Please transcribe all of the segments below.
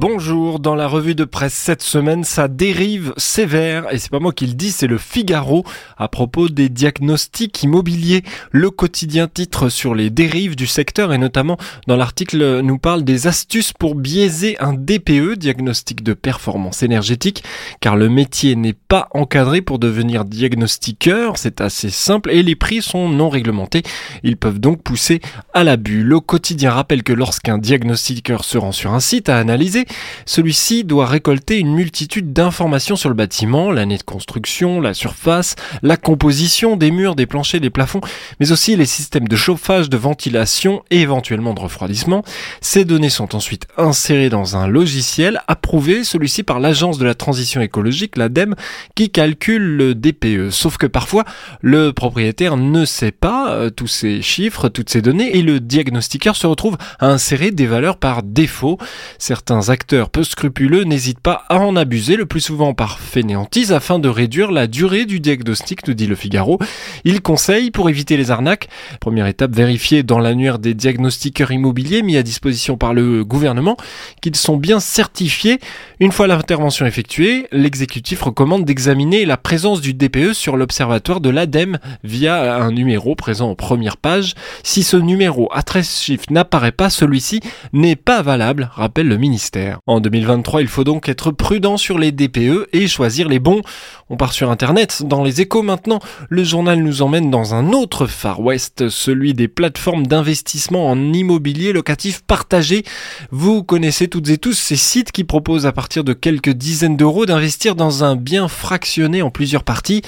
Bonjour, dans la revue de presse cette semaine, ça dérive sévère, et c'est pas moi qui le dis, c'est le Figaro, à propos des diagnostics immobiliers. Le quotidien titre sur les dérives du secteur, et notamment dans l'article nous parle des astuces pour biaiser un DPE, diagnostic de performance énergétique, car le métier n'est pas encadré pour devenir diagnostiqueur, c'est assez simple, et les prix sont non réglementés, ils peuvent donc pousser à l'abus. Le quotidien rappelle que lorsqu'un diagnostiqueur se rend sur un site à analyser, celui-ci doit récolter une multitude d'informations sur le bâtiment, l'année de construction, la surface, la composition des murs, des planchers, des plafonds, mais aussi les systèmes de chauffage, de ventilation et éventuellement de refroidissement. Ces données sont ensuite insérées dans un logiciel approuvé, celui-ci par l'Agence de la transition écologique, l'ADEME, qui calcule le DPE. Sauf que parfois, le propriétaire ne sait pas euh, tous ces chiffres, toutes ces données, et le diagnostiqueur se retrouve à insérer des valeurs par défaut. Certains acteurs peu scrupuleux n'hésitent pas à en abuser, le plus souvent par fainéantise, afin de réduire la durée du diagnostic, nous dit le Figaro. Il conseille, pour éviter les arnaques, première étape, vérifier dans l'annuaire des diagnostiqueurs immobiliers mis à disposition par le gouvernement qu'ils sont bien certifiés. Une fois l'intervention effectuée, l'exécutif recommande d'examiner la présence du DPE sur l'observatoire de l'ADEME via un numéro présent en première page. Si ce numéro à 13 chiffres n'apparaît pas, celui-ci n'est pas valable, rappelle le ministère. En 2023, il faut donc être prudent sur les DPE et choisir les bons. On part sur Internet. Dans les échos maintenant, le journal nous emmène dans un autre Far West, celui des plateformes d'investissement en immobilier locatif partagé. Vous connaissez toutes et tous ces sites qui proposent à partir de quelques dizaines d'euros d'investir dans un bien fractionné en plusieurs parties.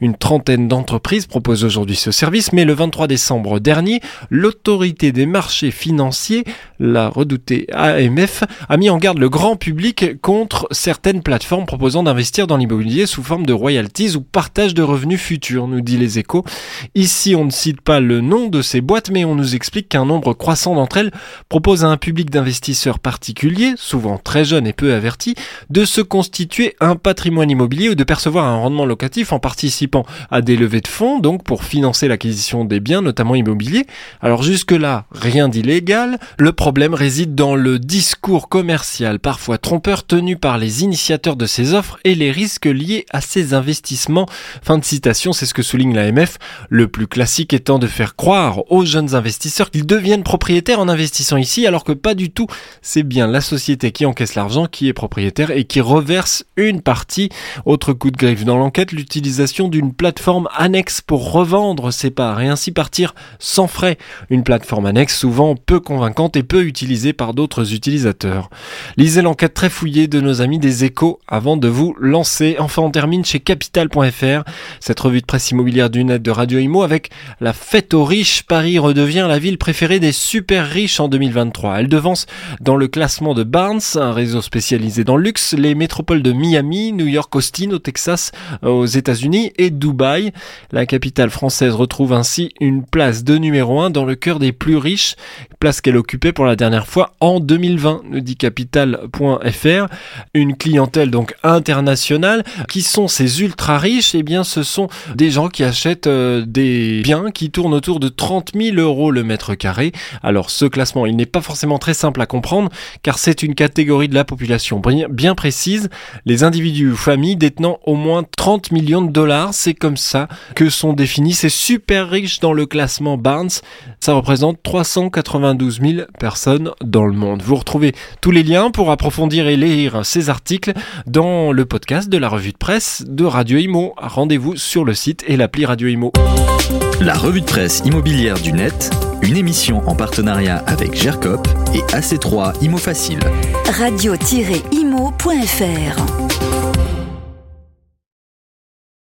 Une trentaine d'entreprises proposent aujourd'hui ce service, mais le 23 décembre dernier, l'autorité des marchés financiers, la redoutée AMF, a mis en garde le grand public contre certaines plateformes proposant d'investir dans l'immobilier sous forme de royalties ou partage de revenus futurs, nous dit les échos. Ici, on ne cite pas le nom de ces boîtes, mais on nous explique qu'un nombre croissant d'entre elles propose à un public d'investisseurs particuliers, souvent très jeunes et peu avertis, de se constituer un patrimoine immobilier ou de percevoir un rendement locatif en participant à des levées de fonds, donc pour financer l'acquisition des biens, notamment immobiliers. Alors jusque-là, rien d'illégal. Le problème réside dans le discours commercial parfois trompeur tenu par les initiateurs de ces offres et les risques liés à ces investissements. Fin de citation, c'est ce que souligne l'AMF. Le plus classique étant de faire croire aux jeunes investisseurs qu'ils deviennent propriétaires en investissant ici alors que pas du tout. C'est bien la société qui encaisse l'argent qui est propriétaire et qui reverse une partie. Autre coup de griffe dans l'enquête, l'utilisation d'une plateforme annexe pour revendre ses parts et ainsi partir sans frais. Une plateforme annexe souvent peu convaincante et peu utilisée par d'autres utilisateurs. Lisez l'enquête très fouillée de nos amis des échos avant de vous lancer. Enfin, on termine chez capital.fr, cette revue de presse immobilière du net de Radio Imo avec la fête aux riches. Paris redevient la ville préférée des super riches en 2023. Elle devance dans le classement de Barnes, un réseau spécialisé dans le luxe, les métropoles de Miami, New York, Austin au Texas, aux États-Unis et Dubaï. La capitale française retrouve ainsi une place de numéro 1 dans le cœur des plus riches, place qu'elle occupait pour la dernière fois en 2020, nous dit capital.fr. Une clientèle donc internationale. Qui sont ces ultra riches Eh bien, ce sont des gens qui achètent euh, des biens qui tournent autour de 30 000 euros le mètre carré. Alors, ce classement, il n'est pas forcément très simple à comprendre, car c'est une catégorie de la population bien précise. Les individus ou familles détenant au moins 30 millions de dollars, c'est comme ça que sont définis ces super riches dans le classement Barnes. Ça représente 392 000 personnes dans le monde. Vous retrouvez tous les liens pour approfondir et lire ces articles dans le podcast de la revue de presse de Radio Imo. Rendez-vous sur le site et l'appli Radio Imo. La revue de presse immobilière du net, une émission en partenariat avec GERCOP et AC3 Imo Facile. Radio-imo.fr